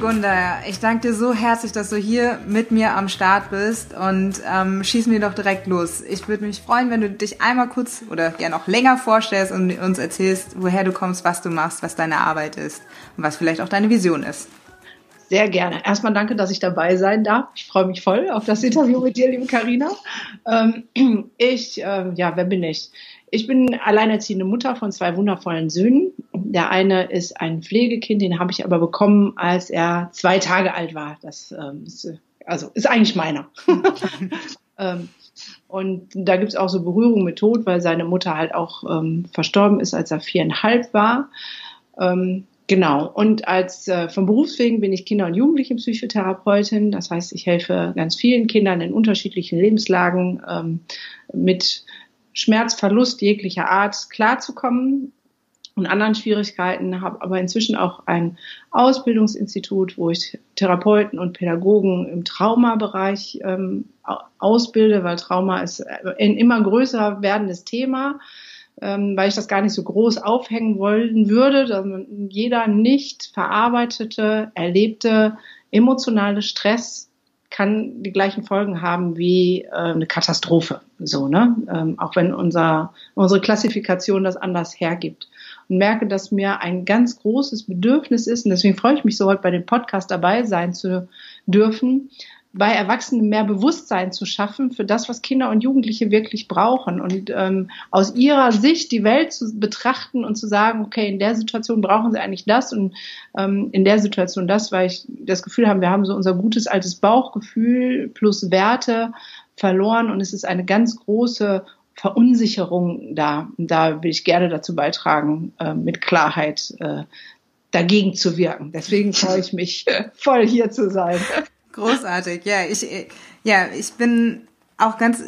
Gunda, ich danke dir so herzlich, dass du hier mit mir am Start bist und ähm, schießen wir doch direkt los. Ich würde mich freuen, wenn du dich einmal kurz oder gerne auch länger vorstellst und uns erzählst, woher du kommst, was du machst, was deine Arbeit ist und was vielleicht auch deine Vision ist. Sehr gerne. Erstmal danke, dass ich dabei sein darf. Ich freue mich voll auf das Interview mit dir, liebe Karina. Ähm, ich, äh, ja, wer bin ich? Ich bin alleinerziehende Mutter von zwei wundervollen Söhnen. Der eine ist ein Pflegekind, den habe ich aber bekommen, als er zwei Tage alt war. Das ähm, ist, also ist eigentlich meiner. ähm, und da gibt es auch so Berührung mit Tod, weil seine Mutter halt auch ähm, verstorben ist, als er viereinhalb war. Ähm, genau. Und als äh, vom Berufswegen bin ich Kinder- und Jugendlichenpsychotherapeutin. Das heißt, ich helfe ganz vielen Kindern in unterschiedlichen Lebenslagen ähm, mit Schmerzverlust jeglicher Art klarzukommen und anderen Schwierigkeiten, habe aber inzwischen auch ein Ausbildungsinstitut, wo ich Therapeuten und Pädagogen im Traumabereich ähm, ausbilde, weil Trauma ist ein immer größer werdendes Thema, ähm, weil ich das gar nicht so groß aufhängen wollen würde, dass jeder nicht verarbeitete, erlebte emotionale Stress kann die gleichen Folgen haben wie äh, eine Katastrophe. So, ne? Ähm, auch wenn unser, unsere Klassifikation das anders hergibt. Und merke, dass mir ein ganz großes Bedürfnis ist, und deswegen freue ich mich so heute bei dem Podcast dabei sein zu dürfen, bei Erwachsenen mehr Bewusstsein zu schaffen für das, was Kinder und Jugendliche wirklich brauchen und ähm, aus ihrer Sicht die Welt zu betrachten und zu sagen, okay, in der Situation brauchen sie eigentlich das und ähm, in der Situation das, weil ich das Gefühl habe, wir haben so unser gutes altes Bauchgefühl plus Werte verloren und es ist eine ganz große Verunsicherung da. Und da will ich gerne dazu beitragen, äh, mit Klarheit äh, dagegen zu wirken. Deswegen freue ich mich, voll hier zu sein. Großartig, ja. Ich, ja, ich bin auch ganz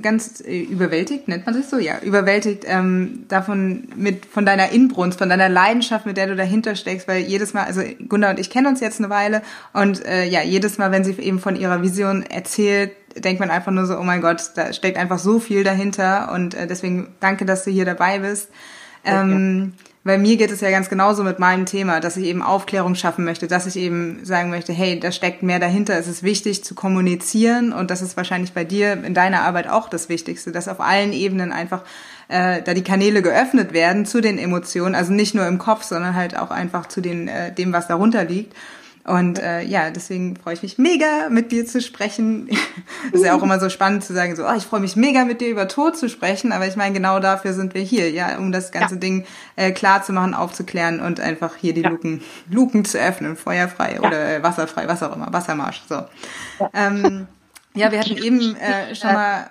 ganz überwältigt, nennt man das so? Ja, überwältigt ähm, davon mit von deiner Inbrunst, von deiner Leidenschaft, mit der du dahinter steckst, weil jedes Mal, also Gunnar und ich kennen uns jetzt eine Weile und äh, ja, jedes Mal, wenn sie eben von ihrer Vision erzählt, denkt man einfach nur so, oh mein Gott, da steckt einfach so viel dahinter und äh, deswegen danke, dass du hier dabei bist. Ähm, ja weil mir geht es ja ganz genauso mit meinem Thema, dass ich eben Aufklärung schaffen möchte, dass ich eben sagen möchte, hey, da steckt mehr dahinter. Es ist wichtig zu kommunizieren und das ist wahrscheinlich bei dir in deiner Arbeit auch das Wichtigste, dass auf allen Ebenen einfach äh, da die Kanäle geöffnet werden zu den Emotionen, also nicht nur im Kopf, sondern halt auch einfach zu den äh, dem, was darunter liegt. Und äh, ja, deswegen freue ich mich mega, mit dir zu sprechen. Ist ja auch immer so spannend zu sagen, so, oh, ich freue mich mega, mit dir über Tod zu sprechen. Aber ich meine, genau dafür sind wir hier, ja, um das ganze ja. Ding äh, klar zu machen, aufzuklären und einfach hier die ja. Luken, Luken zu öffnen, feuerfrei ja. oder äh, wasserfrei, was auch immer, Wassermarsch. So. Ja, ähm, ja wir hatten eben äh, schon mal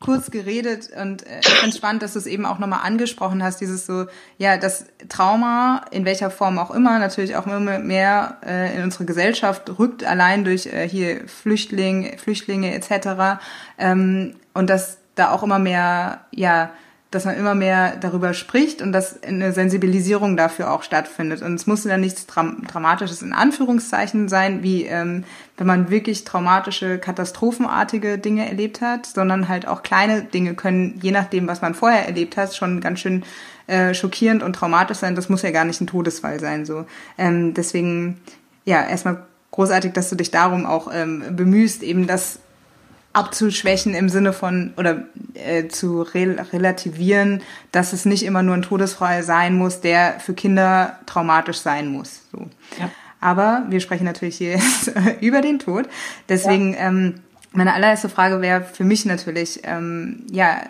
kurz geredet und äh, ich finde spannend, dass du es eben auch nochmal angesprochen hast, dieses so, ja, das Trauma, in welcher Form auch immer, natürlich auch immer mehr äh, in unsere Gesellschaft rückt, allein durch äh, hier Flüchtling, Flüchtlinge etc. Ähm, und dass da auch immer mehr, ja, dass man immer mehr darüber spricht und dass eine Sensibilisierung dafür auch stattfindet. Und es muss dann nichts Dram Dramatisches in Anführungszeichen sein, wie ähm, wenn man wirklich traumatische, katastrophenartige Dinge erlebt hat, sondern halt auch kleine Dinge können, je nachdem, was man vorher erlebt hat, schon ganz schön äh, schockierend und traumatisch sein. Das muss ja gar nicht ein Todesfall sein. So, ähm, deswegen ja erstmal großartig, dass du dich darum auch ähm, bemühst, eben das abzuschwächen im Sinne von oder äh, zu rel relativieren, dass es nicht immer nur ein Todesfall sein muss, der für Kinder traumatisch sein muss. So. Ja. Aber wir sprechen natürlich hier jetzt über den Tod. Deswegen ja. ähm, meine allererste Frage wäre für mich natürlich, ähm, ja,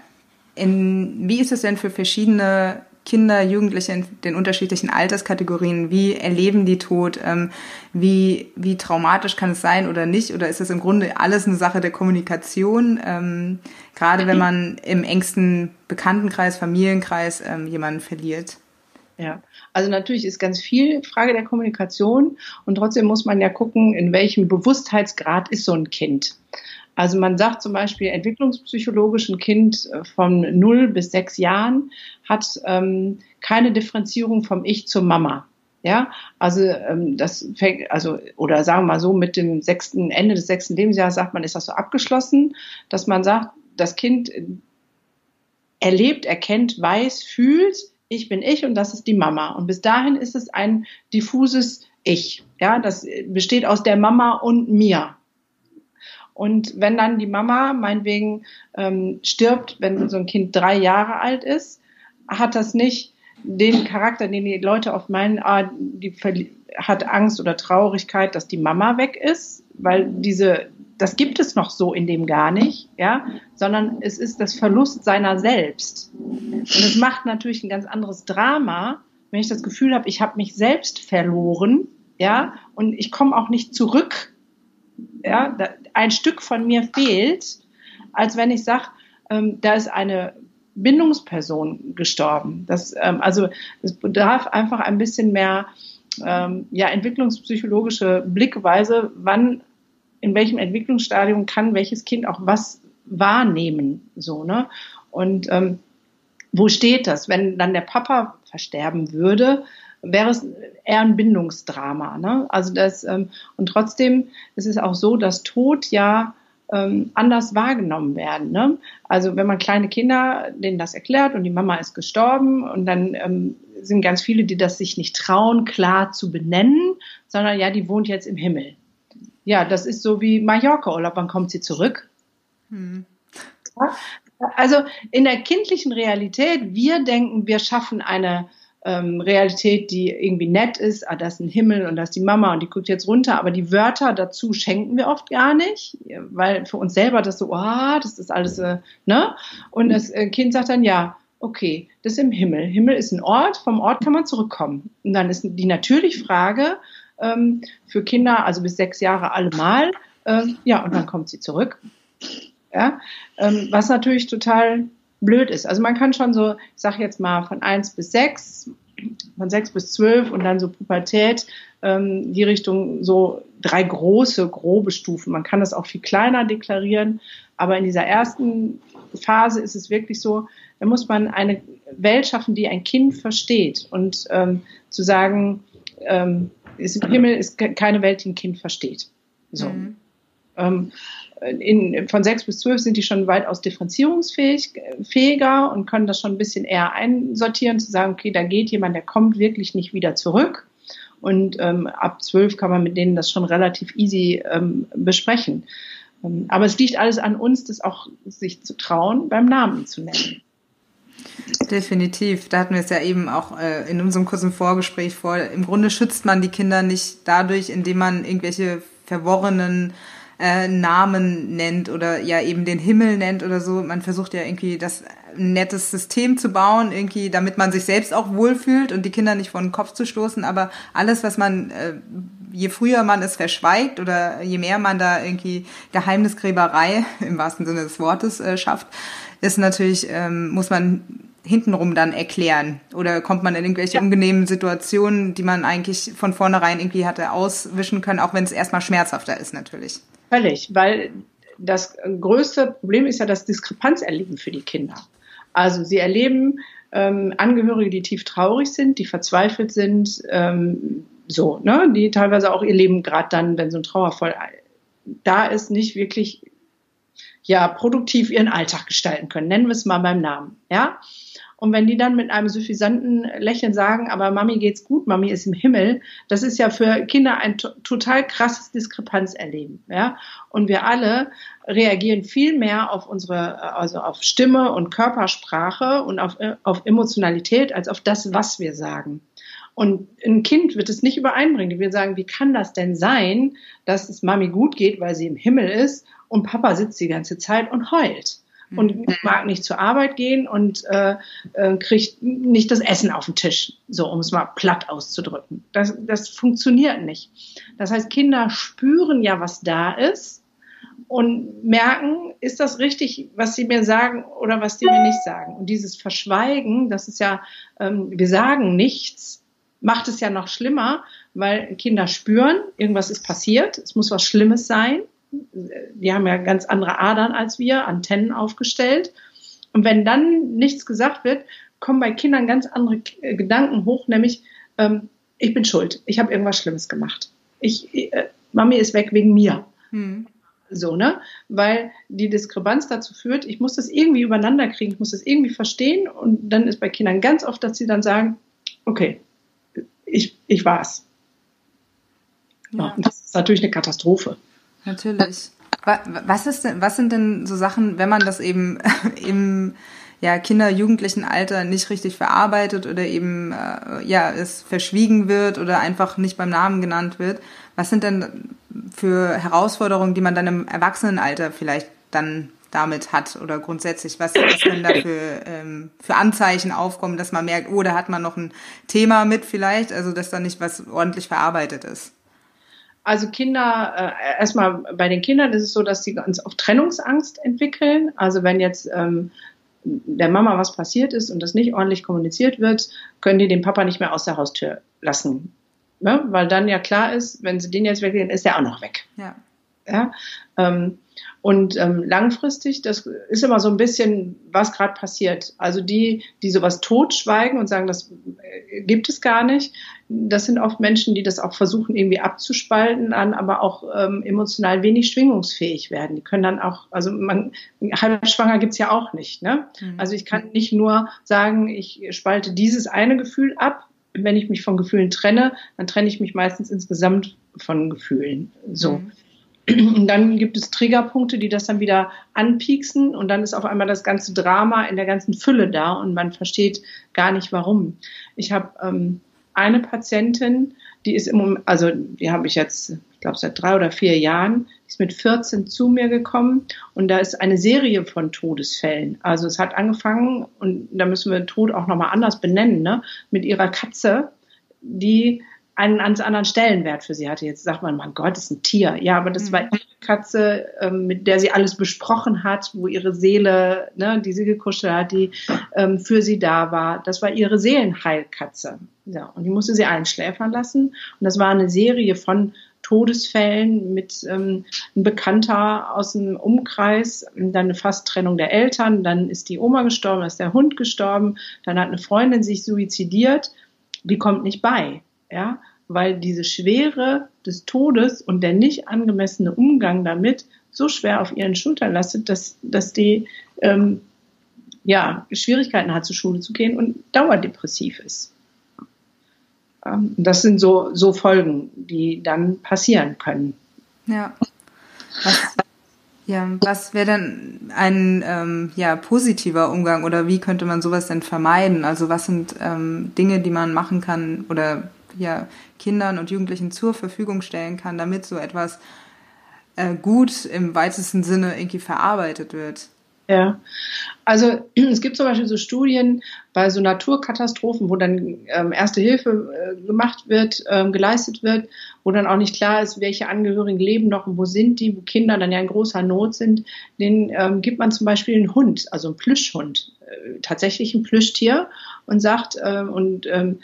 in, wie ist es denn für verschiedene Kinder, Jugendliche in den unterschiedlichen Alterskategorien, wie erleben die Tod, ähm, wie, wie traumatisch kann es sein oder nicht, oder ist es im Grunde alles eine Sache der Kommunikation, ähm, gerade wenn man im engsten Bekanntenkreis, Familienkreis ähm, jemanden verliert? Ja, also natürlich ist ganz viel Frage der Kommunikation und trotzdem muss man ja gucken, in welchem Bewusstheitsgrad ist so ein Kind. Also man sagt zum Beispiel, entwicklungspsychologisch ein Kind äh, von 0 bis 6 Jahren hat ähm, keine Differenzierung vom Ich zur Mama. Ja, also ähm, das fängt, also oder sagen wir mal so, mit dem sechsten Ende des sechsten Lebensjahres sagt man, ist das so abgeschlossen, dass man sagt, das Kind erlebt, erkennt, weiß, fühlt, ich bin ich und das ist die Mama. Und bis dahin ist es ein diffuses ich. Ja, das besteht aus der Mama und mir. Und wenn dann die Mama meinetwegen ähm, stirbt, wenn so ein Kind drei Jahre alt ist, hat das nicht den Charakter, den die Leute oft meinen, ah, die hat Angst oder Traurigkeit, dass die Mama weg ist, weil diese, das gibt es noch so in dem gar nicht, ja, sondern es ist das Verlust seiner selbst. Und es macht natürlich ein ganz anderes Drama, wenn ich das Gefühl habe, ich habe mich selbst verloren, ja, und ich komme auch nicht zurück, ja, ein Stück von mir fehlt, als wenn ich sage, ähm, da ist eine Bindungsperson gestorben. Das, ähm, also es bedarf einfach ein bisschen mehr ähm, ja, entwicklungspsychologische Blickweise, wann, in welchem Entwicklungsstadium kann welches Kind auch was wahrnehmen. So, ne? Und ähm, wo steht das? Wenn dann der Papa versterben würde, wäre es eher ein Bindungsdrama. Ne? Also das, ähm, und trotzdem ist es auch so, dass Tod ja ähm, anders wahrgenommen werden. Ne? Also wenn man kleine Kinder denen das erklärt und die Mama ist gestorben und dann ähm, sind ganz viele, die das sich nicht trauen, klar zu benennen, sondern ja, die wohnt jetzt im Himmel. Ja, das ist so wie Mallorca-Urlaub. Wann kommt sie zurück? Hm. Also in der kindlichen Realität, wir denken, wir schaffen eine ähm, Realität, die irgendwie nett ist, ah, das ist ein Himmel und das ist die Mama und die guckt jetzt runter, aber die Wörter dazu schenken wir oft gar nicht, weil für uns selber das so, ah, oh, das ist alles, äh, ne? Und das äh, Kind sagt dann, ja, okay, das ist im Himmel. Himmel ist ein Ort, vom Ort kann man zurückkommen. Und dann ist die natürliche Frage ähm, für Kinder, also bis sechs Jahre allemal, äh, ja, und dann kommt sie zurück. Ja, ähm, was natürlich total blöd ist. Also man kann schon so, ich sage jetzt mal von eins bis sechs, von sechs bis zwölf und dann so Pubertät, ähm, die Richtung so drei große, grobe Stufen. Man kann das auch viel kleiner deklarieren, aber in dieser ersten Phase ist es wirklich so, da muss man eine Welt schaffen, die ein Kind versteht und ähm, zu sagen, ähm, ist, Himmel ist keine Welt, die ein Kind versteht. So. Mhm. Ähm, in, von sechs bis zwölf sind die schon weitaus differenzierungsfähiger und können das schon ein bisschen eher einsortieren, zu sagen, okay, da geht jemand, der kommt wirklich nicht wieder zurück. Und ähm, ab zwölf kann man mit denen das schon relativ easy ähm, besprechen. Ähm, aber es liegt alles an uns, das auch sich zu trauen, beim Namen zu nennen. Definitiv. Da hatten wir es ja eben auch äh, in unserem kurzen Vorgespräch vor. Im Grunde schützt man die Kinder nicht dadurch, indem man irgendwelche verworrenen äh, Namen nennt oder ja eben den Himmel nennt oder so. Man versucht ja irgendwie das nettes System zu bauen, irgendwie, damit man sich selbst auch wohlfühlt und die Kinder nicht vor den Kopf zu stoßen. Aber alles, was man, äh, je früher man es verschweigt oder je mehr man da irgendwie Geheimnisgräberei im wahrsten Sinne des Wortes äh, schafft, ist natürlich, ähm, muss man hintenrum dann erklären? Oder kommt man in irgendwelche ja. unangenehmen Situationen, die man eigentlich von vornherein irgendwie hatte auswischen können, auch wenn es erstmal schmerzhafter ist natürlich? Völlig, weil das größte Problem ist ja das Diskrepanzerleben für die Kinder. Also sie erleben ähm, Angehörige, die tief traurig sind, die verzweifelt sind, ähm, so, ne, die teilweise auch ihr Leben gerade dann, wenn so ein Trauerfall da ist, nicht wirklich ja produktiv ihren Alltag gestalten können. Nennen wir es mal beim Namen, ja. Und wenn die dann mit einem suffisanten Lächeln sagen, aber Mami geht's gut, Mami ist im Himmel, das ist ja für Kinder ein total krasses Diskrepanzerleben, ja. Und wir alle reagieren viel mehr auf unsere, also auf Stimme und Körpersprache und auf, auf Emotionalität als auf das, was wir sagen. Und ein Kind wird es nicht übereinbringen. Die wird sagen, wie kann das denn sein, dass es Mami gut geht, weil sie im Himmel ist und Papa sitzt die ganze Zeit und heult und mhm. mag nicht zur Arbeit gehen und äh, äh, kriegt nicht das Essen auf den Tisch, so um es mal platt auszudrücken. Das, das funktioniert nicht. Das heißt, Kinder spüren ja, was da ist und merken, ist das richtig, was sie mir sagen oder was sie mir nicht sagen. Und dieses Verschweigen, das ist ja, ähm, wir sagen nichts, macht es ja noch schlimmer, weil Kinder spüren, irgendwas ist passiert, es muss was Schlimmes sein die haben ja ganz andere Adern als wir, Antennen aufgestellt. Und wenn dann nichts gesagt wird, kommen bei Kindern ganz andere Gedanken hoch, nämlich ähm, ich bin schuld, ich habe irgendwas Schlimmes gemacht. Ich, äh, Mami ist weg wegen mir. Hm. So, ne? Weil die Diskrepanz dazu führt, ich muss das irgendwie übereinander kriegen, ich muss das irgendwie verstehen und dann ist bei Kindern ganz oft, dass sie dann sagen, okay, ich, ich war's. Ja. das ist natürlich eine Katastrophe. Natürlich. Was, ist denn, was sind denn so Sachen, wenn man das eben im ja, Kinder-, Jugendlichen Alter nicht richtig verarbeitet oder eben äh, ja, es verschwiegen wird oder einfach nicht beim Namen genannt wird? Was sind denn für Herausforderungen, die man dann im Erwachsenenalter vielleicht dann damit hat oder grundsätzlich, was, was können da für, ähm, für Anzeichen aufkommen, dass man merkt, oh, da hat man noch ein Thema mit vielleicht, also dass da nicht was ordentlich verarbeitet ist? Also Kinder, äh, erstmal bei den Kindern ist es so, dass sie ganz oft Trennungsangst entwickeln. Also wenn jetzt ähm, der Mama was passiert ist und das nicht ordentlich kommuniziert wird, können die den Papa nicht mehr aus der Haustür lassen. Ne? Weil dann ja klar ist, wenn sie den jetzt weggehen, ist der auch noch weg. Ja. ja? Ähm, und ähm, langfristig, das ist immer so ein bisschen, was gerade passiert. Also die, die sowas totschweigen und sagen, das äh, gibt es gar nicht, das sind oft Menschen, die das auch versuchen irgendwie abzuspalten, dann aber auch ähm, emotional wenig schwingungsfähig werden. Die können dann auch, also man halbschwanger gibt's ja auch nicht. Ne? Mhm. Also ich kann nicht nur sagen, ich spalte dieses eine Gefühl ab. Wenn ich mich von Gefühlen trenne, dann trenne ich mich meistens insgesamt von Gefühlen. So. Mhm. Und dann gibt es Triggerpunkte, die das dann wieder anpieksen und dann ist auf einmal das ganze Drama in der ganzen Fülle da und man versteht gar nicht warum. Ich habe ähm, eine Patientin, die ist im Moment, also die habe ich jetzt, ich glaube seit drei oder vier Jahren, die ist mit 14 zu mir gekommen und da ist eine Serie von Todesfällen. Also es hat angefangen und da müssen wir Tod auch nochmal anders benennen, ne? mit ihrer Katze, die einen ganz anderen Stellenwert für sie hatte. Jetzt sagt man, mein Gott, das ist ein Tier. Ja, aber das mhm. war ihre Katze, ähm, mit der sie alles besprochen hat, wo ihre Seele, ne, die sie gekuschelt hat, die ähm, für sie da war. Das war ihre Seelenheilkatze. Ja, und die musste sie einschläfern lassen. Und das war eine Serie von Todesfällen mit ähm, ein Bekannter aus dem Umkreis, dann eine Fasttrennung der Eltern, dann ist die Oma gestorben, dann ist der Hund gestorben, dann hat eine Freundin sich suizidiert, die kommt nicht bei. Ja, weil diese Schwere des Todes und der nicht angemessene Umgang damit so schwer auf ihren Schultern lastet, dass, dass die ähm, ja, Schwierigkeiten hat, zur Schule zu gehen und dauerdepressiv ist. Ähm, das sind so, so Folgen, die dann passieren können. Ja. Was, ja, was wäre denn ein ähm, ja, positiver Umgang oder wie könnte man sowas denn vermeiden? Also was sind ähm, Dinge, die man machen kann oder ja, Kindern und Jugendlichen zur Verfügung stellen kann, damit so etwas äh, gut im weitesten Sinne irgendwie verarbeitet wird. Ja, also es gibt zum Beispiel so Studien bei so Naturkatastrophen, wo dann ähm, erste Hilfe äh, gemacht wird, ähm, geleistet wird, wo dann auch nicht klar ist, welche Angehörigen leben noch und wo sind die, wo Kinder dann ja in großer Not sind. Den ähm, gibt man zum Beispiel einen Hund, also einen Plüschhund, äh, tatsächlich ein Plüschtier und sagt äh, und ähm,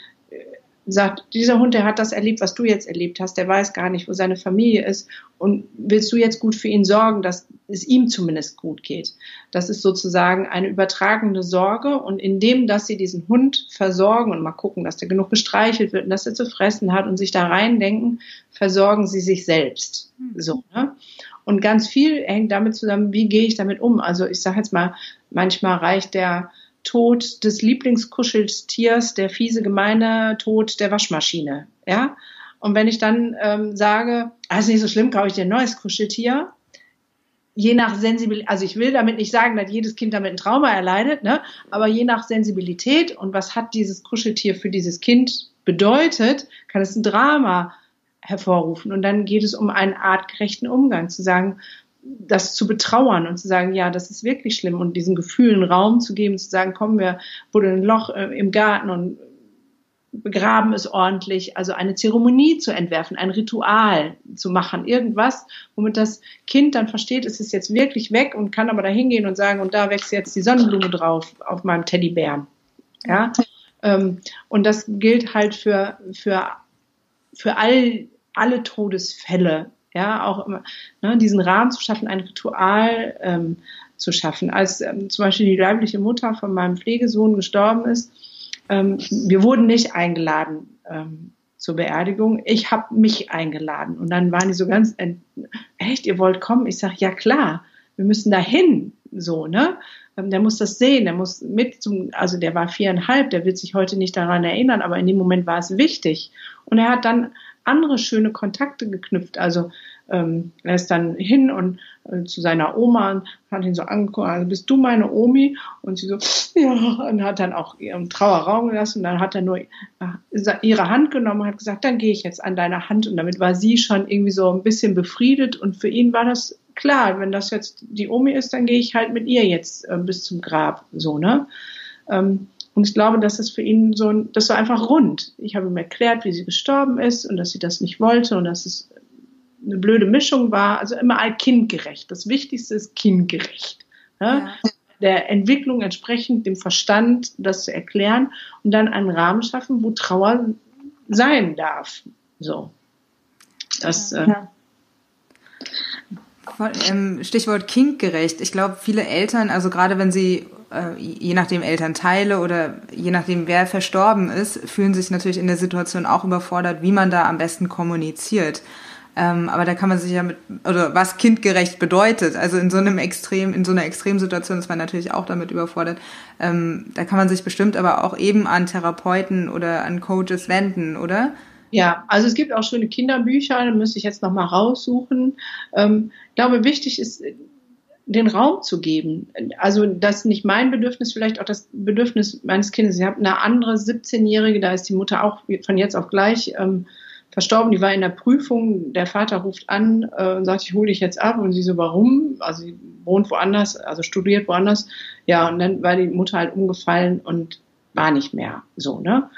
sagt, dieser Hund, der hat das erlebt, was du jetzt erlebt hast, der weiß gar nicht, wo seine Familie ist und willst du jetzt gut für ihn sorgen, dass es ihm zumindest gut geht. Das ist sozusagen eine übertragende Sorge und indem, dass sie diesen Hund versorgen und mal gucken, dass der genug gestreichelt wird und dass er zu fressen hat und sich da reindenken, versorgen sie sich selbst. Hm. So, ne? Und ganz viel hängt damit zusammen, wie gehe ich damit um? Also ich sage jetzt mal, manchmal reicht der Tod des Lieblingskuscheltiers, der fiese, gemeine Tod der Waschmaschine. Ja? Und wenn ich dann ähm, sage, ah, ist nicht so schlimm, kaufe ich dir ein neues Kuscheltier, je nach Sensibilität, also ich will damit nicht sagen, dass jedes Kind damit ein Trauma erleidet, ne? aber je nach Sensibilität und was hat dieses Kuscheltier für dieses Kind bedeutet, kann es ein Drama hervorrufen. Und dann geht es um einen artgerechten Umgang, zu sagen, das zu betrauern und zu sagen, ja, das ist wirklich schlimm und diesen Gefühlen Raum zu geben, zu sagen, kommen wir, wurde ein Loch äh, im Garten und begraben es ordentlich, also eine Zeremonie zu entwerfen, ein Ritual zu machen, irgendwas, womit das Kind dann versteht, es ist jetzt wirklich weg und kann aber da hingehen und sagen, und da wächst jetzt die Sonnenblume drauf auf meinem Teddybären. Ja, ähm, und das gilt halt für, für, für all, alle Todesfälle ja, auch immer, ne, diesen Rahmen zu schaffen, ein Ritual ähm, zu schaffen. Als ähm, zum Beispiel die leibliche Mutter von meinem Pflegesohn gestorben ist, ähm, wir wurden nicht eingeladen ähm, zur Beerdigung. Ich habe mich eingeladen und dann waren die so ganz, echt, ihr wollt kommen? Ich sage, ja klar, wir müssen dahin, so, ne? Ähm, der muss das sehen, der muss mit zum, also der war viereinhalb, der wird sich heute nicht daran erinnern, aber in dem Moment war es wichtig. Und er hat dann andere schöne Kontakte geknüpft. Also ähm, er ist dann hin und äh, zu seiner Oma und hat ihn so angeguckt, also bist du meine Omi? Und sie so, ja, und hat dann auch ihren Trauerraum gelassen und dann hat er nur äh, ihre Hand genommen und hat gesagt, dann gehe ich jetzt an deine Hand und damit war sie schon irgendwie so ein bisschen befriedet und für ihn war das klar, wenn das jetzt die Omi ist, dann gehe ich halt mit ihr jetzt äh, bis zum Grab, so, ne? Ähm, und ich glaube, dass es für ihn so, das war einfach rund. Ich habe ihm erklärt, wie sie gestorben ist und dass sie das nicht wollte und dass es eine blöde Mischung war. Also immer all kindgerecht. Das Wichtigste ist kindgerecht. Ja? Ja. Der Entwicklung entsprechend dem Verstand das zu erklären und dann einen Rahmen schaffen, wo Trauer sein darf. So. Das, ja. Äh, ähm, Stichwort kindgerecht. Ich glaube, viele Eltern, also gerade wenn sie, äh, je nachdem Elternteile oder je nachdem wer verstorben ist, fühlen sich natürlich in der Situation auch überfordert, wie man da am besten kommuniziert. Ähm, aber da kann man sich ja mit, oder was kindgerecht bedeutet. Also in so einem Extrem, in so einer Extremsituation ist man natürlich auch damit überfordert. Ähm, da kann man sich bestimmt aber auch eben an Therapeuten oder an Coaches wenden, oder? Ja, also es gibt auch schöne Kinderbücher, da müsste ich jetzt nochmal raussuchen. Ähm, ich glaube, wichtig ist, den Raum zu geben. Also das nicht mein Bedürfnis, vielleicht auch das Bedürfnis meines Kindes. Ich habe eine andere 17-Jährige, da ist die Mutter auch von jetzt auf gleich ähm, verstorben. Die war in der Prüfung. Der Vater ruft an äh, und sagt, ich hole dich jetzt ab. Und sie so, warum? Also sie wohnt woanders, also studiert woanders. Ja, und dann war die Mutter halt umgefallen und war nicht mehr so, ne?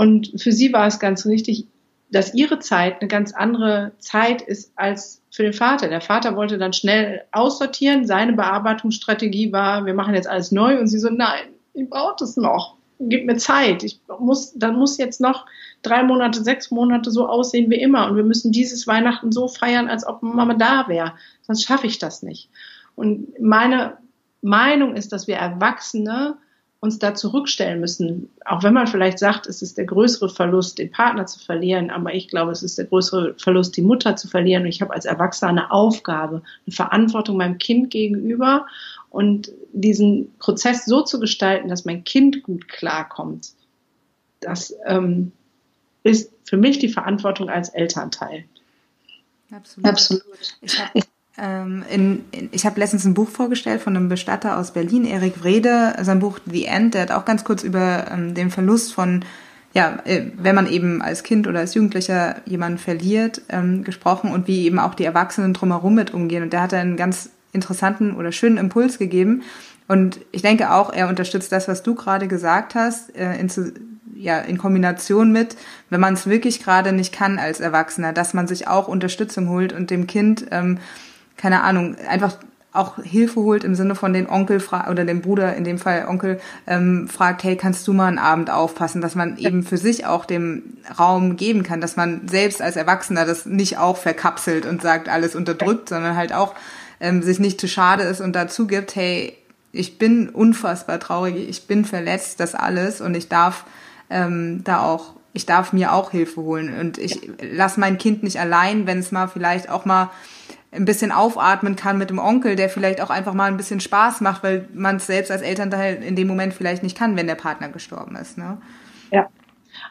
Und für sie war es ganz richtig, dass ihre Zeit eine ganz andere Zeit ist als für den Vater. Der Vater wollte dann schnell aussortieren. Seine Bearbeitungsstrategie war, wir machen jetzt alles neu. Und sie so, nein, ich brauche es noch. Gib mir Zeit. Ich muss, dann muss jetzt noch drei Monate, sechs Monate so aussehen wie immer. Und wir müssen dieses Weihnachten so feiern, als ob Mama da wäre. Sonst schaffe ich das nicht. Und meine Meinung ist, dass wir Erwachsene uns da zurückstellen müssen. Auch wenn man vielleicht sagt, es ist der größere Verlust, den Partner zu verlieren, aber ich glaube, es ist der größere Verlust, die Mutter zu verlieren. Und ich habe als Erwachsener eine Aufgabe, eine Verantwortung meinem Kind gegenüber und diesen Prozess so zu gestalten, dass mein Kind gut klarkommt. Das ähm, ist für mich die Verantwortung als Elternteil. Absolut. Absolut. Ich habe in, in, ich habe letztens ein Buch vorgestellt von einem Bestatter aus Berlin, Erik Wrede, sein Buch The End, der hat auch ganz kurz über ähm, den Verlust von, ja, äh, wenn man eben als Kind oder als Jugendlicher jemanden verliert, ähm, gesprochen und wie eben auch die Erwachsenen drumherum mit umgehen. Und der hat einen ganz interessanten oder schönen Impuls gegeben. Und ich denke auch, er unterstützt das, was du gerade gesagt hast, äh, in, ja, in Kombination mit, wenn man es wirklich gerade nicht kann als Erwachsener, dass man sich auch Unterstützung holt und dem Kind ähm, keine Ahnung, einfach auch Hilfe holt im Sinne von den Onkel oder dem Bruder, in dem Fall Onkel, ähm, fragt, hey, kannst du mal einen Abend aufpassen, dass man eben für sich auch dem Raum geben kann, dass man selbst als Erwachsener das nicht auch verkapselt und sagt, alles unterdrückt, sondern halt auch ähm, sich nicht zu schade ist und dazu gibt, hey, ich bin unfassbar traurig, ich bin verletzt, das alles und ich darf ähm, da auch, ich darf mir auch Hilfe holen und ich lass mein Kind nicht allein, wenn es mal vielleicht auch mal ein bisschen aufatmen kann mit dem Onkel, der vielleicht auch einfach mal ein bisschen Spaß macht, weil man es selbst als Elternteil in dem Moment vielleicht nicht kann, wenn der Partner gestorben ist. Ne? Ja.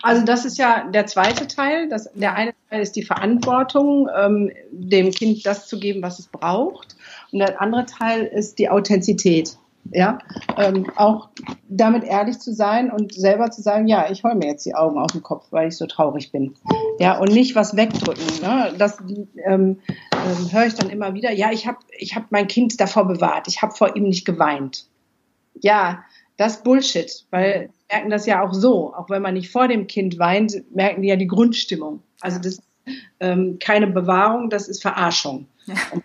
Also das ist ja der zweite Teil. Das, der eine Teil ist die Verantwortung, ähm, dem Kind das zu geben, was es braucht. Und der andere Teil ist die Authentizität ja, ähm, auch damit ehrlich zu sein und selber zu sagen, ja, ich heule mir jetzt die Augen aus dem Kopf, weil ich so traurig bin. Ja, und nicht was wegdrücken. Ne? Das ähm, ähm, höre ich dann immer wieder. Ja, ich habe ich hab mein Kind davor bewahrt. Ich habe vor ihm nicht geweint. Ja, das ist Bullshit, weil merken das ja auch so. Auch wenn man nicht vor dem Kind weint, merken die ja die Grundstimmung. Also das ist ähm, keine Bewahrung, das ist Verarschung. Ja.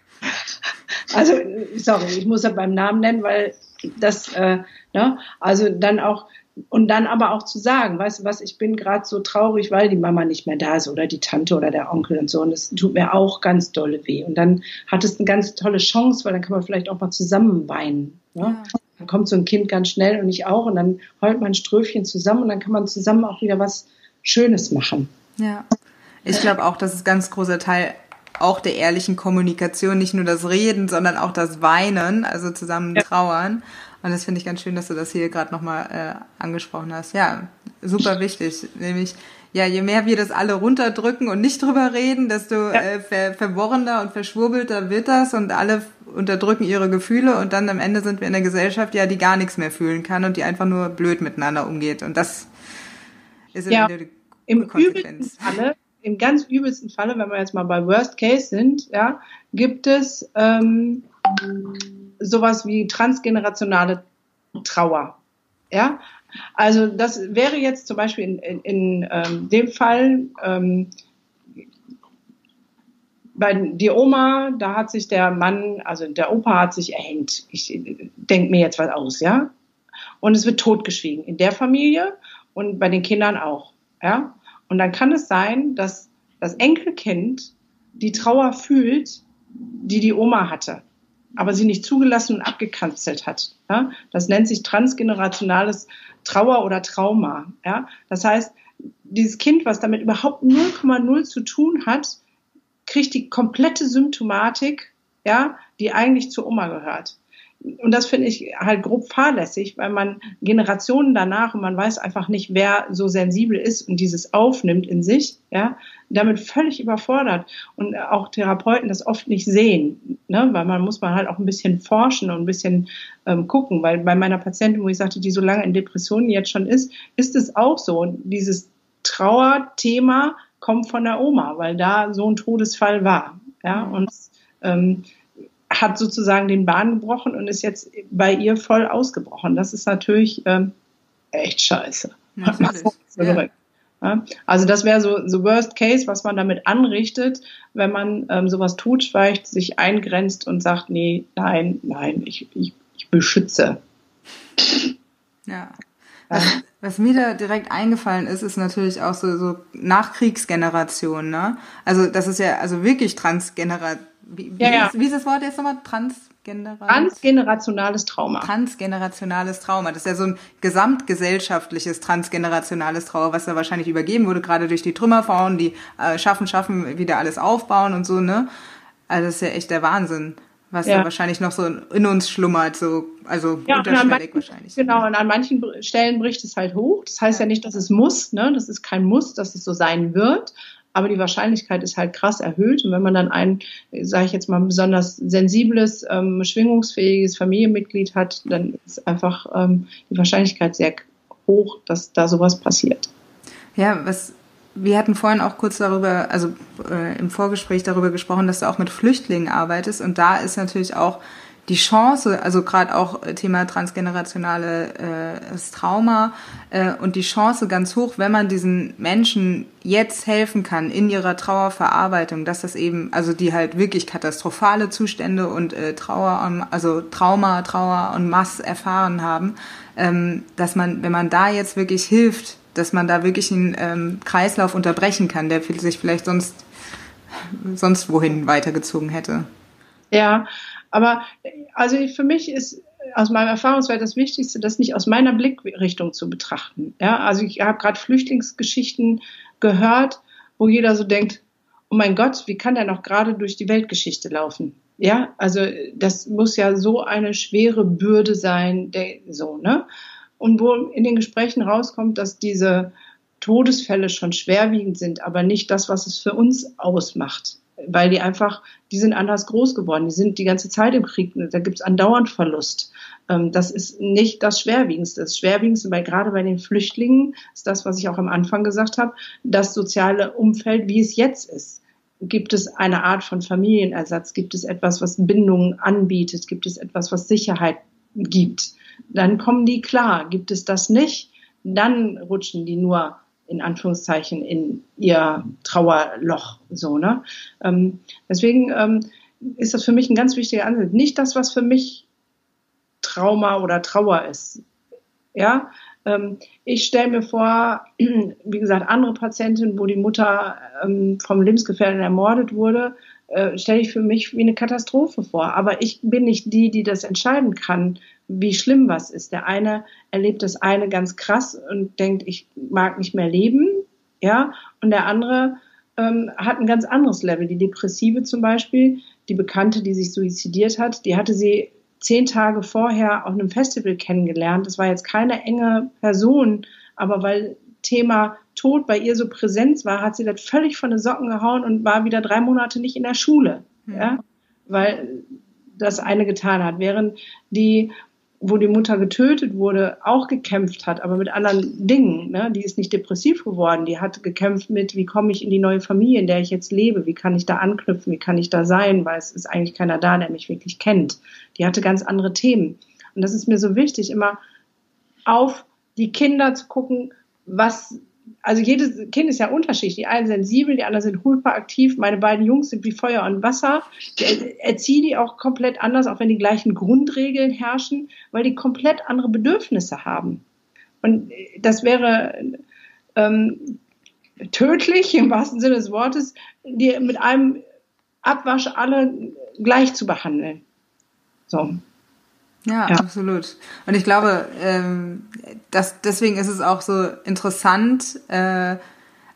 Also, sorry, ich muss ja beim Namen nennen, weil das, äh, ne, also dann auch, und dann aber auch zu sagen, weißt du was, ich bin gerade so traurig, weil die Mama nicht mehr da ist oder die Tante oder der Onkel und so. Und das tut mir auch ganz dolle weh. Und dann hat es eine ganz tolle Chance, weil dann kann man vielleicht auch mal zusammen weinen. Ne? Ja. Dann kommt so ein Kind ganz schnell und ich auch. Und dann heult man ein Ströfchen zusammen und dann kann man zusammen auch wieder was Schönes machen. Ja. Ich glaube auch, das ist ganz großer Teil auch der ehrlichen Kommunikation, nicht nur das Reden, sondern auch das Weinen, also zusammen trauern. Und das finde ich ganz schön, dass du das hier gerade nochmal äh, angesprochen hast. Ja, super wichtig. Nämlich ja, je mehr wir das alle runterdrücken und nicht drüber reden, desto ja. äh, ver verworrener und verschwurbelter wird das und alle unterdrücken ihre Gefühle und dann am Ende sind wir in der Gesellschaft, ja, die gar nichts mehr fühlen kann und die einfach nur blöd miteinander umgeht. Und das ist ja, die im übelsten Falle, im ganz übelsten Falle, wenn wir jetzt mal bei Worst Case sind, ja, gibt es ähm, sowas wie transgenerationale Trauer. Ja, also das wäre jetzt zum Beispiel in, in, in ähm, dem Fall ähm, bei die Oma, da hat sich der Mann, also der Opa hat sich erhängt. Ich denke mir jetzt was aus, ja. Und es wird totgeschwiegen in der Familie und bei den Kindern auch, ja. Und dann kann es sein, dass das Enkelkind die Trauer fühlt, die die Oma hatte aber sie nicht zugelassen und abgekanzelt hat. Ja? Das nennt sich transgenerationales Trauer oder Trauma. Ja? Das heißt, dieses Kind, was damit überhaupt 0,0 zu tun hat, kriegt die komplette Symptomatik, ja, die eigentlich zur Oma gehört und das finde ich halt grob fahrlässig, weil man Generationen danach und man weiß einfach nicht, wer so sensibel ist und dieses aufnimmt in sich, ja, damit völlig überfordert. Und auch Therapeuten das oft nicht sehen, ne, weil man muss man halt auch ein bisschen forschen und ein bisschen ähm, gucken, weil bei meiner Patientin, wo ich sagte, die so lange in Depressionen jetzt schon ist, ist es auch so, dieses Trauerthema kommt von der Oma, weil da so ein Todesfall war, ja, und ähm, hat sozusagen den Bahn gebrochen und ist jetzt bei ihr voll ausgebrochen. Das ist natürlich ähm, echt scheiße. Ja. Also das wäre so the worst case, was man damit anrichtet, wenn man ähm, sowas totschweigt, sich eingrenzt und sagt, nee, nein, nein, ich, ich, ich beschütze. Ja. Was, was, mir da direkt eingefallen ist, ist natürlich auch so, so Nachkriegsgeneration, ne? Also das ist ja also wirklich Transgeneration wie, wie, ja, ja. Ist, wie, ist, das Wort jetzt nochmal? Transgenerationales? Transgenerationales Trauma. Transgenerationales Trauma. Das ist ja so ein gesamtgesellschaftliches transgenerationales Trauma, was da wahrscheinlich übergeben wurde, gerade durch die Trümmerfrauen, die äh, schaffen, schaffen, wieder alles aufbauen und so, ne? Also das ist ja echt der Wahnsinn, was ja. da wahrscheinlich noch so in uns schlummert, so, also ja, unterschwellig manchen, wahrscheinlich. Genau, und an manchen Stellen bricht es halt hoch. Das heißt ja, ja nicht, dass es muss, ne? Das ist kein Muss, dass es so sein wird aber die Wahrscheinlichkeit ist halt krass erhöht. Und wenn man dann ein, sage ich jetzt mal, besonders sensibles, ähm, schwingungsfähiges Familienmitglied hat, dann ist einfach ähm, die Wahrscheinlichkeit sehr hoch, dass da sowas passiert. Ja, was wir hatten vorhin auch kurz darüber, also äh, im Vorgespräch darüber gesprochen, dass du auch mit Flüchtlingen arbeitest und da ist natürlich auch die Chance, also gerade auch Thema transgenerationales äh, Trauma äh, und die Chance ganz hoch, wenn man diesen Menschen jetzt helfen kann in ihrer Trauerverarbeitung, dass das eben, also die halt wirklich katastrophale Zustände und äh, Trauer, also Trauma, Trauer und Mass erfahren haben, ähm, dass man, wenn man da jetzt wirklich hilft, dass man da wirklich einen ähm, Kreislauf unterbrechen kann, der sich vielleicht sonst sonst wohin weitergezogen hätte. Ja, aber also für mich ist aus meinem Erfahrungswert das Wichtigste, das nicht aus meiner Blickrichtung zu betrachten. Ja, also ich habe gerade Flüchtlingsgeschichten gehört, wo jeder so denkt, oh mein Gott, wie kann der noch gerade durch die Weltgeschichte laufen? Ja, also das muss ja so eine schwere Bürde sein, der, so, ne? Und wo in den Gesprächen rauskommt, dass diese Todesfälle schon schwerwiegend sind, aber nicht das, was es für uns ausmacht weil die einfach, die sind anders groß geworden, die sind die ganze Zeit im Krieg, da gibt's andauernd Verlust. Ähm, das ist nicht das Schwerwiegendste. Das Schwerwiegendste, weil gerade bei den Flüchtlingen ist das, was ich auch am Anfang gesagt habe, das soziale Umfeld, wie es jetzt ist. Gibt es eine Art von Familienersatz? Gibt es etwas, was Bindungen anbietet? Gibt es etwas, was Sicherheit gibt? Dann kommen die klar. Gibt es das nicht? Dann rutschen die nur in Anführungszeichen in ihr Trauerloch so ne? Ähm, deswegen ähm, ist das für mich ein ganz wichtiger Ansatz. Nicht das was für mich Trauma oder Trauer ist ja? Ähm, ich stelle mir vor wie gesagt andere Patientinnen wo die Mutter ähm, vom Lebensgefährten ermordet wurde äh, stelle ich für mich wie eine Katastrophe vor. Aber ich bin nicht die die das entscheiden kann wie schlimm was ist. Der eine erlebt das eine ganz krass und denkt, ich mag nicht mehr leben, ja, und der andere ähm, hat ein ganz anderes Level. Die Depressive zum Beispiel, die Bekannte, die sich suizidiert hat, die hatte sie zehn Tage vorher auf einem Festival kennengelernt. Das war jetzt keine enge Person, aber weil Thema Tod bei ihr so präsent war, hat sie das völlig von den Socken gehauen und war wieder drei Monate nicht in der Schule. Mhm. Ja? Weil das eine getan hat. Während die wo die Mutter getötet wurde, auch gekämpft hat, aber mit anderen Dingen. Ne? Die ist nicht depressiv geworden. Die hat gekämpft mit, wie komme ich in die neue Familie, in der ich jetzt lebe? Wie kann ich da anknüpfen? Wie kann ich da sein? Weil es ist eigentlich keiner da, der mich wirklich kennt. Die hatte ganz andere Themen. Und das ist mir so wichtig, immer auf die Kinder zu gucken, was also jedes Kind ist ja unterschiedlich. Die einen sensibel, die anderen sind hyperaktiv. Meine beiden Jungs sind wie Feuer und Wasser. Ich erziehe die auch komplett anders, auch wenn die gleichen Grundregeln herrschen, weil die komplett andere Bedürfnisse haben. Und das wäre ähm, tödlich im wahrsten Sinne des Wortes, die mit einem Abwasch alle gleich zu behandeln. So. Ja, ja, absolut. Und ich glaube, ähm, dass deswegen ist es auch so interessant, äh,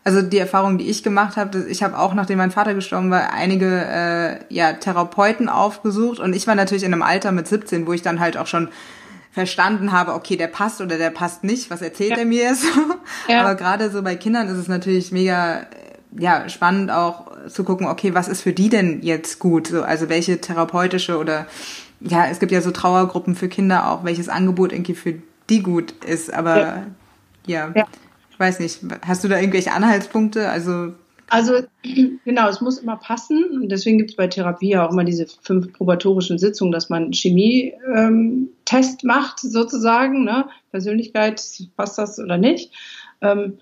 also die Erfahrung, die ich gemacht habe, ich habe auch, nachdem mein Vater gestorben war, einige äh, ja, Therapeuten aufgesucht und ich war natürlich in einem Alter mit 17, wo ich dann halt auch schon verstanden habe, okay, der passt oder der passt nicht, was erzählt ja. er mir jetzt? Ja. Aber gerade so bei Kindern ist es natürlich mega ja, spannend auch zu gucken, okay, was ist für die denn jetzt gut? So, also welche therapeutische oder ja, es gibt ja so Trauergruppen für Kinder auch, welches Angebot irgendwie für die gut ist. Aber ja, ja, ja. ich weiß nicht. Hast du da irgendwelche Anhaltspunkte? Also also genau, es muss immer passen. Und deswegen gibt es bei Therapie ja auch immer diese fünf probatorischen Sitzungen, dass man Chemie-Test ähm, macht, sozusagen. Ne? Persönlichkeit, passt das oder nicht? Ähm,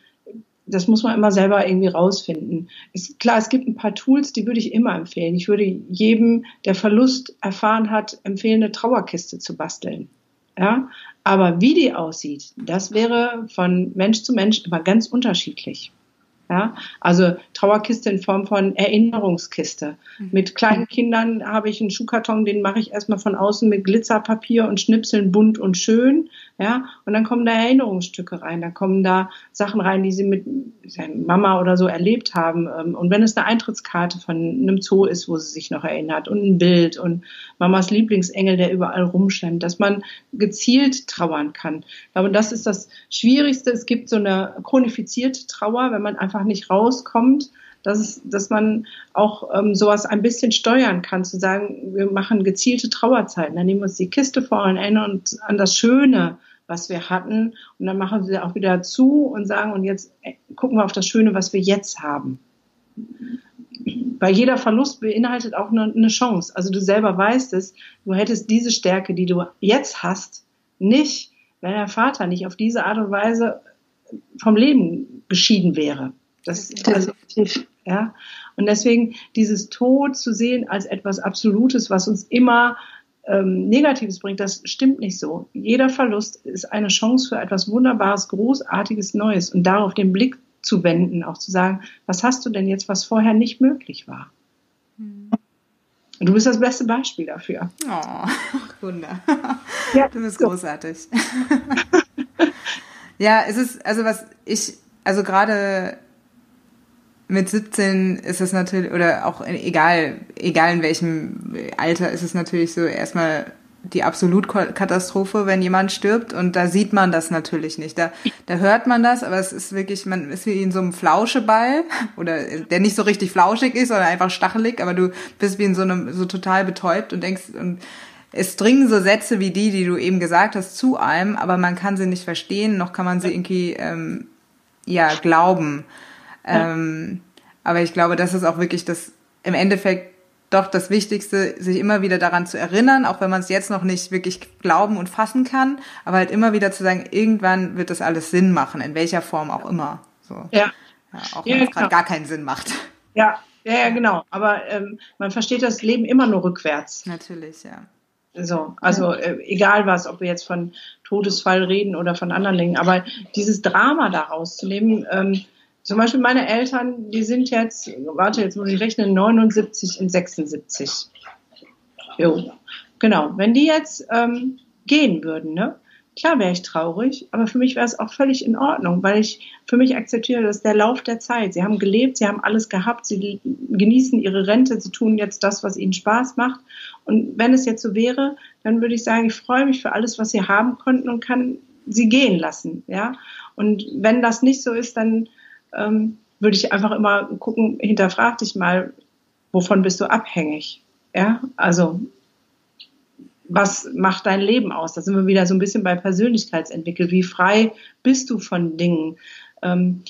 das muss man immer selber irgendwie rausfinden. Ist klar, es gibt ein paar Tools, die würde ich immer empfehlen. Ich würde jedem, der Verlust erfahren hat, empfehlen, eine Trauerkiste zu basteln. Ja, aber wie die aussieht, das wäre von Mensch zu Mensch immer ganz unterschiedlich. Ja, also Trauerkiste in Form von Erinnerungskiste. Mhm. Mit kleinen Kindern habe ich einen Schuhkarton, den mache ich erstmal von außen mit Glitzerpapier und Schnipseln bunt und schön. Ja, und dann kommen da Erinnerungsstücke rein, da kommen da Sachen rein, die sie mit Mama oder so erlebt haben. Ähm, und wenn es eine Eintrittskarte von einem Zoo ist, wo sie sich noch erinnert und ein Bild und Mamas Lieblingsengel, der überall rumschwemmt, dass man gezielt trauern kann. Ich glaube, das ist das Schwierigste. Es gibt so eine chronifizierte Trauer, wenn man einfach nicht rauskommt dass, dass man auch ähm, sowas ein bisschen steuern kann, zu sagen, wir machen gezielte Trauerzeiten. Dann nehmen wir uns die Kiste vor und erinnern uns an das Schöne, was wir hatten. Und dann machen wir auch wieder zu und sagen, und jetzt äh, gucken wir auf das Schöne, was wir jetzt haben. Weil jeder Verlust beinhaltet auch eine, eine Chance. Also du selber weißt es, du hättest diese Stärke, die du jetzt hast, nicht, wenn der Vater nicht auf diese Art und Weise vom Leben geschieden wäre. Das, also, ja. Und deswegen dieses Tod zu sehen als etwas Absolutes, was uns immer ähm, Negatives bringt, das stimmt nicht so. Jeder Verlust ist eine Chance für etwas Wunderbares, Großartiges, Neues und darauf den Blick zu wenden, auch zu sagen, was hast du denn jetzt, was vorher nicht möglich war? Hm. Du bist das beste Beispiel dafür. Oh, Wunder. Ja, du bist so. großartig. ja, es ist, also was ich, also gerade mit 17 ist es natürlich, oder auch egal, egal in welchem Alter, ist es natürlich so erstmal die Absolutkatastrophe, wenn jemand stirbt. Und da sieht man das natürlich nicht. Da, da hört man das, aber es ist wirklich, man ist wie in so einem Flauscheball oder der nicht so richtig flauschig ist, sondern einfach stachelig, aber du bist wie in so einem, so total betäubt und denkst, und es dringen so Sätze wie die, die du eben gesagt hast, zu einem, aber man kann sie nicht verstehen, noch kann man sie irgendwie, ähm, ja, glauben. Ähm, aber ich glaube, das ist auch wirklich das im Endeffekt doch das Wichtigste, sich immer wieder daran zu erinnern, auch wenn man es jetzt noch nicht wirklich glauben und fassen kann, aber halt immer wieder zu sagen, irgendwann wird das alles Sinn machen, in welcher Form auch immer. So. Ja. ja auch wenn ja, es gerade gar keinen Sinn macht. Ja, ja, ja genau. Aber ähm, man versteht das Leben immer nur rückwärts. Natürlich, ja. So, also äh, egal was, ob wir jetzt von Todesfall reden oder von anderen Dingen, aber dieses Drama daraus zu nehmen, ähm, zum Beispiel meine Eltern, die sind jetzt, warte, jetzt muss ich rechnen, 79 und 76. Jo, genau. Wenn die jetzt ähm, gehen würden, ne? Klar wäre ich traurig, aber für mich wäre es auch völlig in Ordnung, weil ich für mich akzeptiere, dass der Lauf der Zeit. Sie haben gelebt, sie haben alles gehabt, sie genießen ihre Rente, sie tun jetzt das, was ihnen Spaß macht. Und wenn es jetzt so wäre, dann würde ich sagen, ich freue mich für alles, was sie haben konnten und kann sie gehen lassen, ja. Und wenn das nicht so ist, dann ähm, würde ich einfach immer gucken, hinterfrag dich mal, wovon bist du abhängig? Ja, also was macht dein Leben aus? Da sind wir wieder so ein bisschen bei Persönlichkeitsentwicklung. Wie frei bist du von Dingen? Ähm,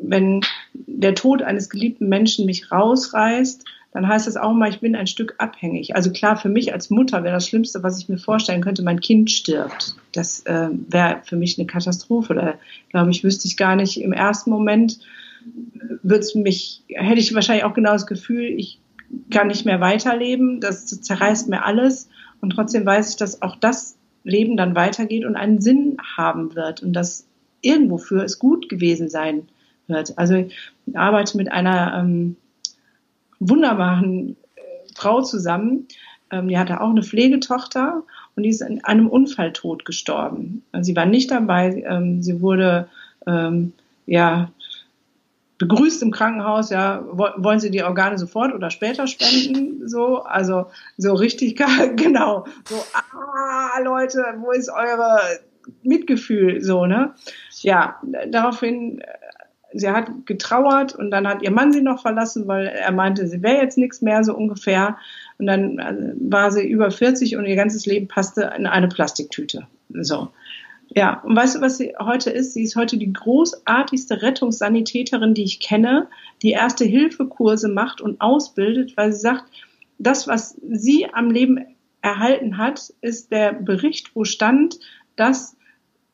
wenn der Tod eines geliebten Menschen mich rausreißt, dann heißt das auch mal, ich bin ein Stück abhängig. Also klar, für mich als Mutter wäre das Schlimmste, was ich mir vorstellen könnte, mein Kind stirbt. Das äh, wäre für mich eine Katastrophe. Da glaube ich, wüsste ich gar nicht im ersten Moment, würde mich, hätte ich wahrscheinlich auch genau das Gefühl, ich kann nicht mehr weiterleben, das zerreißt mir alles. Und trotzdem weiß ich, dass auch das Leben dann weitergeht und einen Sinn haben wird und dass irgendwo für es gut gewesen sein wird. Also ich arbeite mit einer ähm, wunderbaren äh, Frau zusammen, ähm, die hatte auch eine Pflegetochter und die ist in einem Unfalltod gestorben. Also sie war nicht dabei, ähm, sie wurde ähm, ja begrüßt im Krankenhaus, ja, wollen Sie die Organe sofort oder später spenden? So, also so richtig, genau, so, ah, Leute, wo ist eure Mitgefühl? So, ne? Ja, daraufhin sie hat getrauert und dann hat ihr Mann sie noch verlassen, weil er meinte, sie wäre jetzt nichts mehr, so ungefähr. Und dann also, war sie über 40 und ihr ganzes Leben passte in eine Plastiktüte. So. Ja, und weißt du, was sie heute ist? Sie ist heute die großartigste Rettungssanitäterin, die ich kenne, die erste Hilfekurse macht und ausbildet, weil sie sagt, das, was sie am Leben erhalten hat, ist der Bericht, wo stand, dass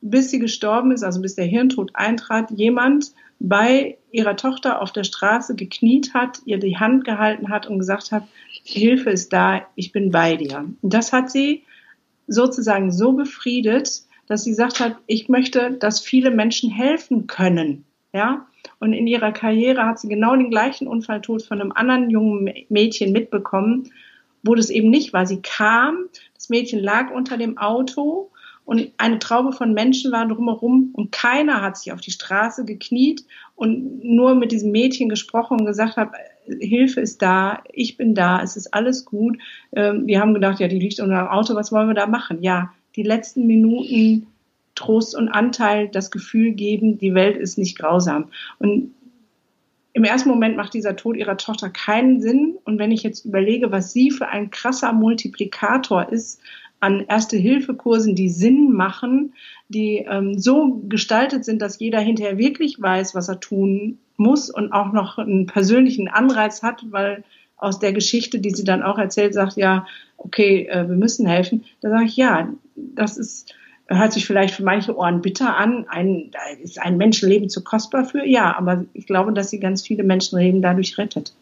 bis sie gestorben ist, also bis der Hirntod eintrat, jemand bei ihrer Tochter auf der Straße gekniet hat, ihr die Hand gehalten hat und gesagt hat, Hilfe ist da, ich bin bei dir. Und das hat sie sozusagen so befriedet, dass sie gesagt hat, ich möchte, dass viele Menschen helfen können. Ja, und in ihrer Karriere hat sie genau den gleichen Unfalltod von einem anderen jungen Mädchen mitbekommen, wo das eben nicht war. Sie kam, das Mädchen lag unter dem Auto und eine Traube von Menschen war drumherum und keiner hat sich auf die Straße gekniet und nur mit diesem Mädchen gesprochen und gesagt hat, Hilfe ist da, ich bin da, es ist alles gut. Ähm, wir haben gedacht, ja, die liegt unter dem Auto, was wollen wir da machen? Ja, die letzten Minuten Trost und Anteil, das Gefühl geben, die Welt ist nicht grausam. Und im ersten Moment macht dieser Tod ihrer Tochter keinen Sinn. Und wenn ich jetzt überlege, was sie für ein krasser Multiplikator ist an Erste-Hilfe-Kursen, die Sinn machen, die ähm, so gestaltet sind, dass jeder hinterher wirklich weiß, was er tun muss und auch noch einen persönlichen Anreiz hat, weil aus der Geschichte, die sie dann auch erzählt, sagt, ja, okay, äh, wir müssen helfen. Da sage ich, ja, das ist, hört sich vielleicht für manche Ohren bitter an. Ein, da ist ein Menschenleben zu kostbar für? Ja, aber ich glaube, dass sie ganz viele Menschenleben dadurch rettet.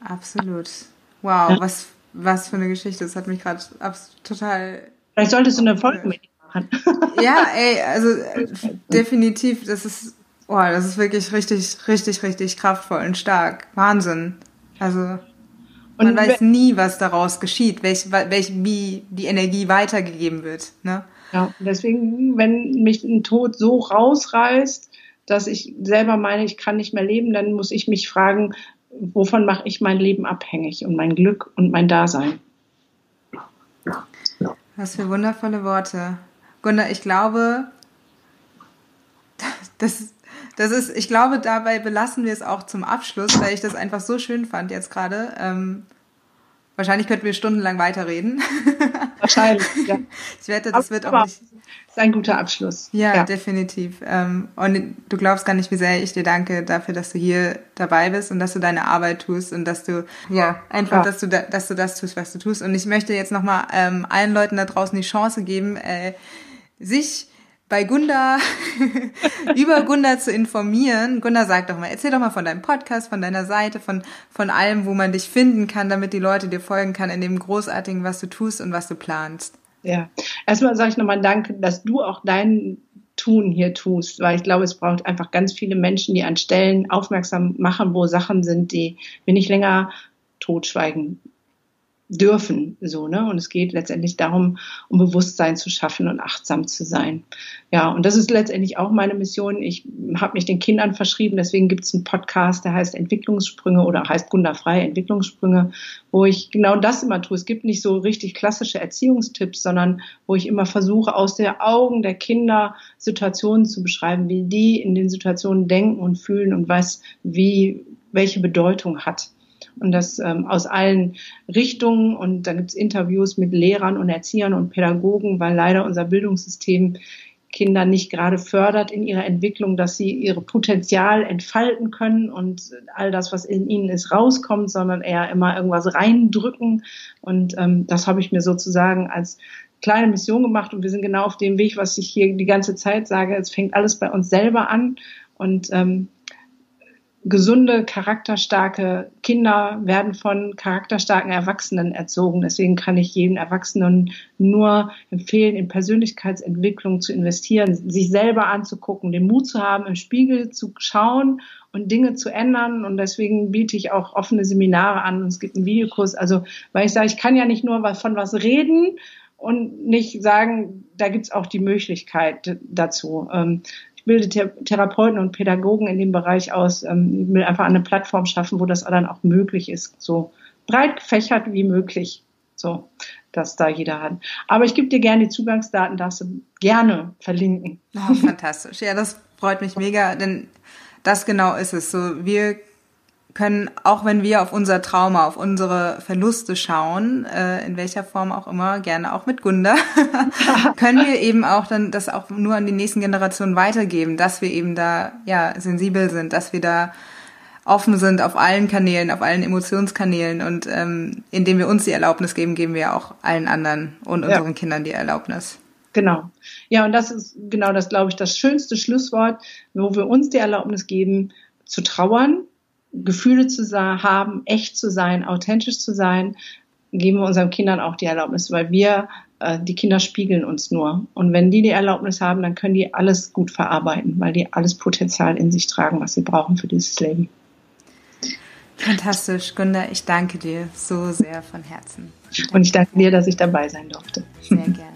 Absolut. Wow, was was für eine Geschichte. Das hat mich gerade total. Vielleicht solltest du eine Folge mit machen. ja, ey, also definitiv, das ist, oh, das ist wirklich richtig, richtig, richtig kraftvoll und stark. Wahnsinn. Also man und weiß nie, was daraus geschieht, welch, welch, wie die Energie weitergegeben wird. Ne? Ja, deswegen, wenn mich ein Tod so rausreißt, dass ich selber meine, ich kann nicht mehr leben, dann muss ich mich fragen, wovon mache ich mein Leben abhängig und mein Glück und mein Dasein. Was für wundervolle Worte. Gunda, ich glaube, das, das ist, ich glaube, dabei belassen wir es auch zum Abschluss, weil ich das einfach so schön fand jetzt gerade. Ähm, wahrscheinlich könnten wir stundenlang weiterreden. Wahrscheinlich, ja. Ich wette, das wird auch nicht ist ein guter Abschluss. Ja, ja. definitiv. Ähm, und du glaubst gar nicht, wie sehr ich dir danke dafür, dass du hier dabei bist und dass du deine Arbeit tust und dass du, ja, einfach, ja. dass du, da, dass du das tust, was du tust. Und ich möchte jetzt nochmal ähm, allen Leuten da draußen die Chance geben, äh, sich bei Gunda über Gunda zu informieren. Gunda, sag doch mal, erzähl doch mal von deinem Podcast, von deiner Seite, von, von allem, wo man dich finden kann, damit die Leute dir folgen kann in dem Großartigen, was du tust und was du planst. Ja, erstmal sage ich nochmal Danke, dass du auch dein Tun hier tust, weil ich glaube, es braucht einfach ganz viele Menschen, die an Stellen aufmerksam machen, wo Sachen sind, die wir nicht länger totschweigen dürfen, so, ne? Und es geht letztendlich darum, um Bewusstsein zu schaffen und achtsam zu sein. Ja, und das ist letztendlich auch meine Mission. Ich habe mich den Kindern verschrieben, deswegen gibt es einen Podcast, der heißt Entwicklungssprünge oder heißt Gunderfrei Entwicklungssprünge, wo ich genau das immer tue. Es gibt nicht so richtig klassische Erziehungstipps, sondern wo ich immer versuche, aus den Augen der Kinder Situationen zu beschreiben, wie die in den Situationen denken und fühlen und was, wie, welche Bedeutung hat und das ähm, aus allen Richtungen. Und da gibt es Interviews mit Lehrern und Erziehern und Pädagogen, weil leider unser Bildungssystem Kinder nicht gerade fördert in ihrer Entwicklung, dass sie ihre Potenzial entfalten können und all das, was in ihnen ist, rauskommt, sondern eher immer irgendwas reindrücken. Und ähm, das habe ich mir sozusagen als kleine Mission gemacht und wir sind genau auf dem Weg, was ich hier die ganze Zeit sage. Es fängt alles bei uns selber an und ähm, gesunde, charakterstarke Kinder werden von charakterstarken Erwachsenen erzogen. Deswegen kann ich jedem Erwachsenen nur empfehlen, in Persönlichkeitsentwicklung zu investieren, sich selber anzugucken, den Mut zu haben, im Spiegel zu schauen und Dinge zu ändern. Und deswegen biete ich auch offene Seminare an. Und es gibt einen Videokurs. Also, weil ich sage, ich kann ja nicht nur von was reden, und nicht sagen, da gibt's auch die Möglichkeit dazu. Bilde Therapeuten und Pädagogen in dem Bereich aus, ähm, will einfach eine Plattform schaffen, wo das dann auch möglich ist, so breit gefächert wie möglich, so dass da jeder hat. Aber ich gebe dir gerne die Zugangsdaten, darfst du gerne verlinken. Oh, fantastisch. Ja, das freut mich mega, denn das genau ist es. So, wir können, auch wenn wir auf unser Trauma, auf unsere Verluste schauen, äh, in welcher Form auch immer, gerne auch mit Gunda, können wir eben auch dann das auch nur an die nächsten Generationen weitergeben, dass wir eben da ja sensibel sind, dass wir da offen sind auf allen Kanälen, auf allen Emotionskanälen und ähm, indem wir uns die Erlaubnis geben, geben wir auch allen anderen und ja. unseren Kindern die Erlaubnis. Genau. Ja, und das ist genau das, glaube ich, das schönste Schlusswort, wo wir uns die Erlaubnis geben, zu trauern, Gefühle zu haben, echt zu sein, authentisch zu sein, geben wir unseren Kindern auch die Erlaubnis, weil wir, äh, die Kinder spiegeln uns nur. Und wenn die die Erlaubnis haben, dann können die alles gut verarbeiten, weil die alles Potenzial in sich tragen, was sie brauchen für dieses Leben. Fantastisch, Gunda. Ich danke dir so sehr von Herzen. Und ich danke dir, dass ich dabei sein durfte. Sehr gerne.